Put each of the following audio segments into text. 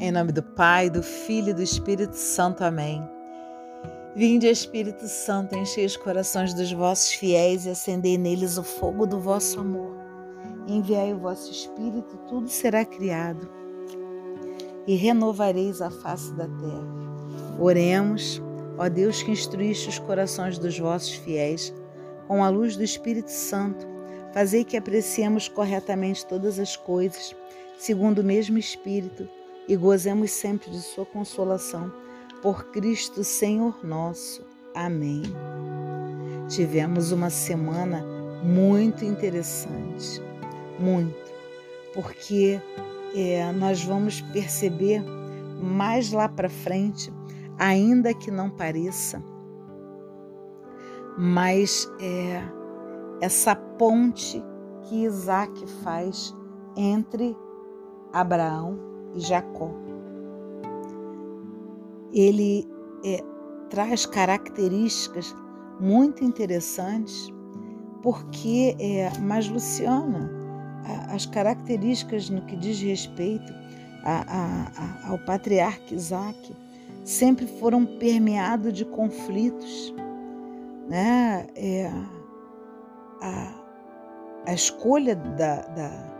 Em nome do Pai, do Filho e do Espírito Santo. Amém. Vinde, Espírito Santo, enchei os corações dos vossos fiéis e acendei neles o fogo do vosso amor. Enviai o vosso Espírito, tudo será criado e renovareis a face da terra. Oremos, ó Deus que instruíste os corações dos vossos fiéis com a luz do Espírito Santo, fazei que apreciemos corretamente todas as coisas, segundo o mesmo Espírito e gozemos sempre de Sua consolação. Por Cristo Senhor nosso. Amém. Tivemos uma semana muito interessante, muito, porque é, nós vamos perceber mais lá para frente, ainda que não pareça, mas é, essa ponte que Isaac faz entre Abraão e Jacó. Ele é, traz características muito interessantes, porque, é, mas Luciana, as características no que diz respeito a, a, a, ao patriarca Isaac sempre foram permeados de conflitos. Né? É, a, escolha da, da,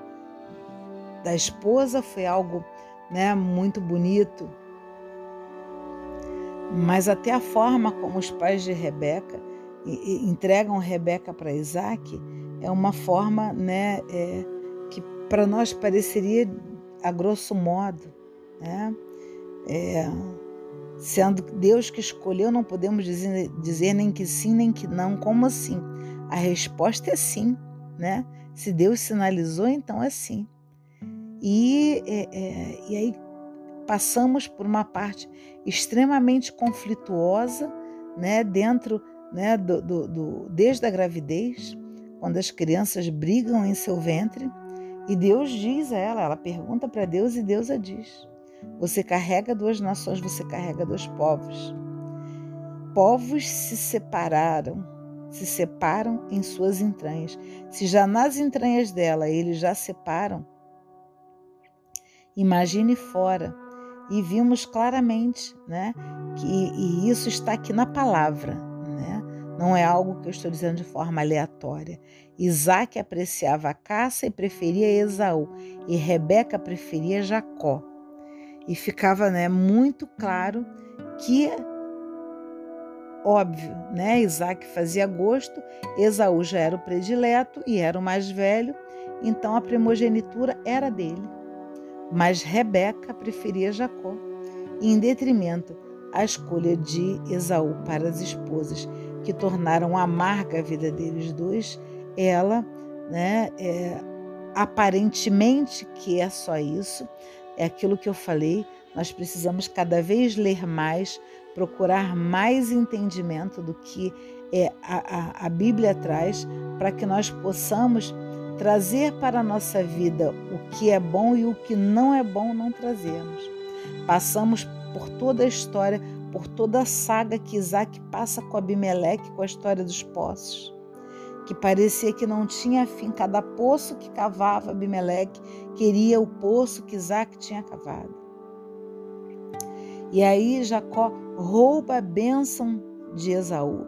da esposa foi algo né, muito bonito. Mas até a forma como os pais de Rebeca entregam Rebeca para Isaac é uma forma né, é, que para nós pareceria a grosso modo. Né? É, sendo Deus que escolheu, não podemos dizer, dizer nem que sim, nem que não. Como assim? A resposta é sim. Né? Se Deus sinalizou, então é sim. E, é, é, e aí passamos por uma parte extremamente conflituosa, né, dentro, né, do, do, do, desde a gravidez, quando as crianças brigam em seu ventre, e Deus diz a ela, ela pergunta para Deus e Deus a diz: Você carrega duas nações, você carrega dois povos. Povos se separaram, se separam em suas entranhas. Se já nas entranhas dela eles já separam, Imagine fora. E vimos claramente né, que e isso está aqui na palavra. Né? Não é algo que eu estou dizendo de forma aleatória. Isaac apreciava a caça e preferia Esaú, e Rebeca preferia Jacó. E ficava né, muito claro que, óbvio, né, Isaac fazia gosto, Esaú já era o predileto e era o mais velho, então a primogenitura era dele. Mas Rebeca preferia Jacó, em detrimento à escolha de Esaú para as esposas, que tornaram amarga a vida deles dois. Ela, né, é, aparentemente que é só isso, é aquilo que eu falei, nós precisamos cada vez ler mais, procurar mais entendimento do que é, a, a, a Bíblia traz, para que nós possamos trazer para a nossa vida o que é bom e o que não é bom não trazemos. Passamos por toda a história, por toda a saga que Isaac passa com Abimeleque, com a história dos poços, que parecia que não tinha fim. Cada poço que cavava Abimeleque queria o poço que Isaac tinha cavado. E aí Jacó rouba a bênção de Esaú.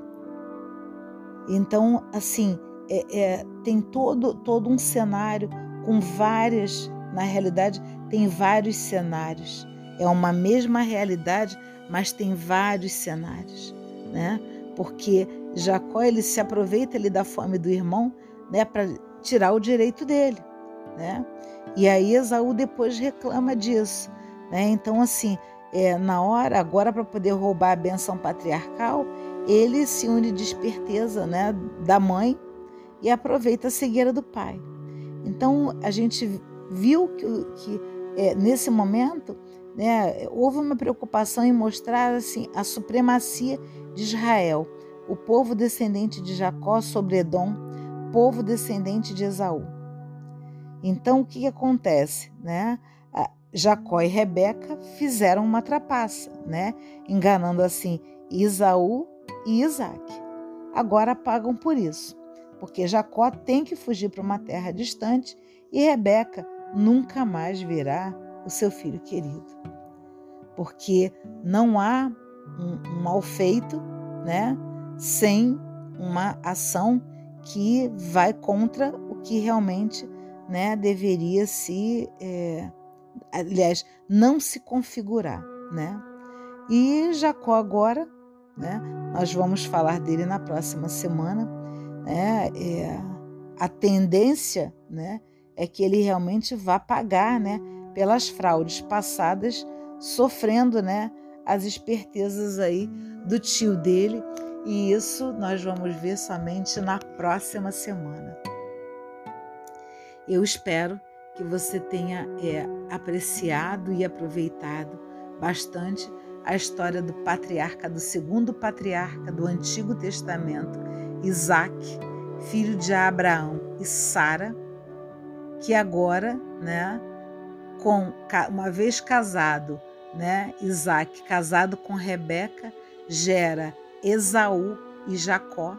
Então, assim, é, é, tem todo, todo um cenário com várias, na realidade, tem vários cenários. É uma mesma realidade, mas tem vários cenários, né? Porque Jacó ele se aproveita ele da fome do irmão, né, para tirar o direito dele, né? E aí Esaú depois reclama disso, né? Então assim, é, na hora agora para poder roubar a benção patriarcal, ele se une de esperteza, né, da mãe e aproveita a cegueira do pai. Então a gente viu que, que é, nesse momento né, houve uma preocupação em mostrar assim a supremacia de Israel, o povo descendente de Jacó sobre Edom, povo descendente de Esaú. Então o que, que acontece, né? Jacó e Rebeca fizeram uma trapaça, né? Enganando assim Isaú e Isaac. Agora pagam por isso porque Jacó tem que fugir para uma terra distante e Rebeca nunca mais verá o seu filho querido. porque não há um, um mal feito, né, sem uma ação que vai contra o que realmente, né, deveria se, é, aliás, não se configurar, né? E Jacó agora, né? Nós vamos falar dele na próxima semana, né? É, a tendência, né, é que ele realmente vá pagar, né, pelas fraudes passadas, sofrendo, né, as espertezas aí do tio dele, e isso nós vamos ver somente na próxima semana. Eu espero que você tenha é, apreciado e aproveitado bastante a história do patriarca, do segundo patriarca do Antigo Testamento, Isaac, filho de Abraão e Sara, que agora, né, com uma vez casado, né, Isaac casado com Rebeca, gera Esaú e Jacó.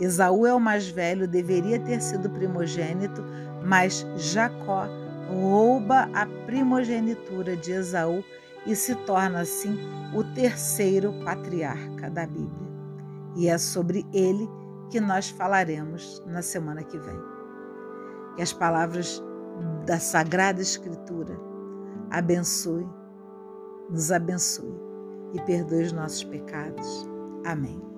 Esaú é o mais velho, deveria ter sido primogênito, mas Jacó rouba a primogenitura de Esaú e se torna assim o terceiro patriarca da Bíblia. E é sobre ele que nós falaremos na semana que vem. Que as palavras da Sagrada Escritura abençoe, nos abençoe e perdoe os nossos pecados. Amém.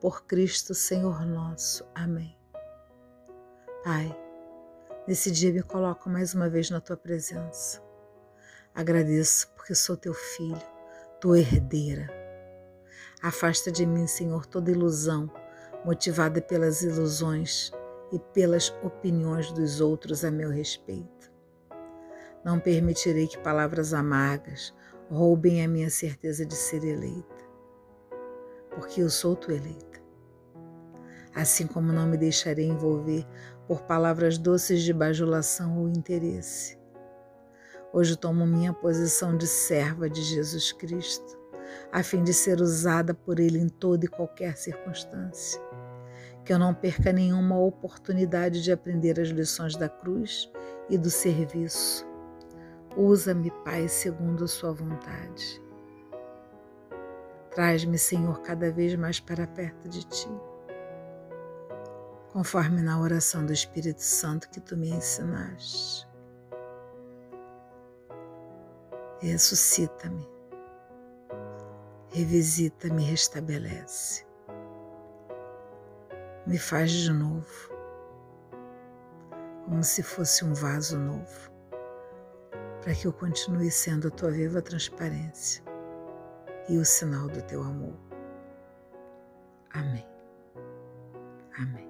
por Cristo Senhor nosso. Amém. Pai, nesse dia me coloco mais uma vez na tua presença. Agradeço porque sou teu filho, tua herdeira. Afasta de mim, Senhor, toda ilusão motivada pelas ilusões e pelas opiniões dos outros a meu respeito. Não permitirei que palavras amargas roubem a minha certeza de ser eleita, porque eu sou tua eleita assim como não me deixarei envolver por palavras doces de bajulação ou interesse. Hoje tomo minha posição de serva de Jesus Cristo, a fim de ser usada por Ele em toda e qualquer circunstância. Que eu não perca nenhuma oportunidade de aprender as lições da cruz e do serviço. Usa-me, Pai, segundo a Sua vontade. Traz-me, Senhor, cada vez mais para perto de Ti conforme na oração do Espírito Santo que tu me ensinaste. Ressuscita-me, revisita-me, restabelece. Me faz de novo, como se fosse um vaso novo, para que eu continue sendo a tua viva transparência e o sinal do teu amor. Amém. Amém.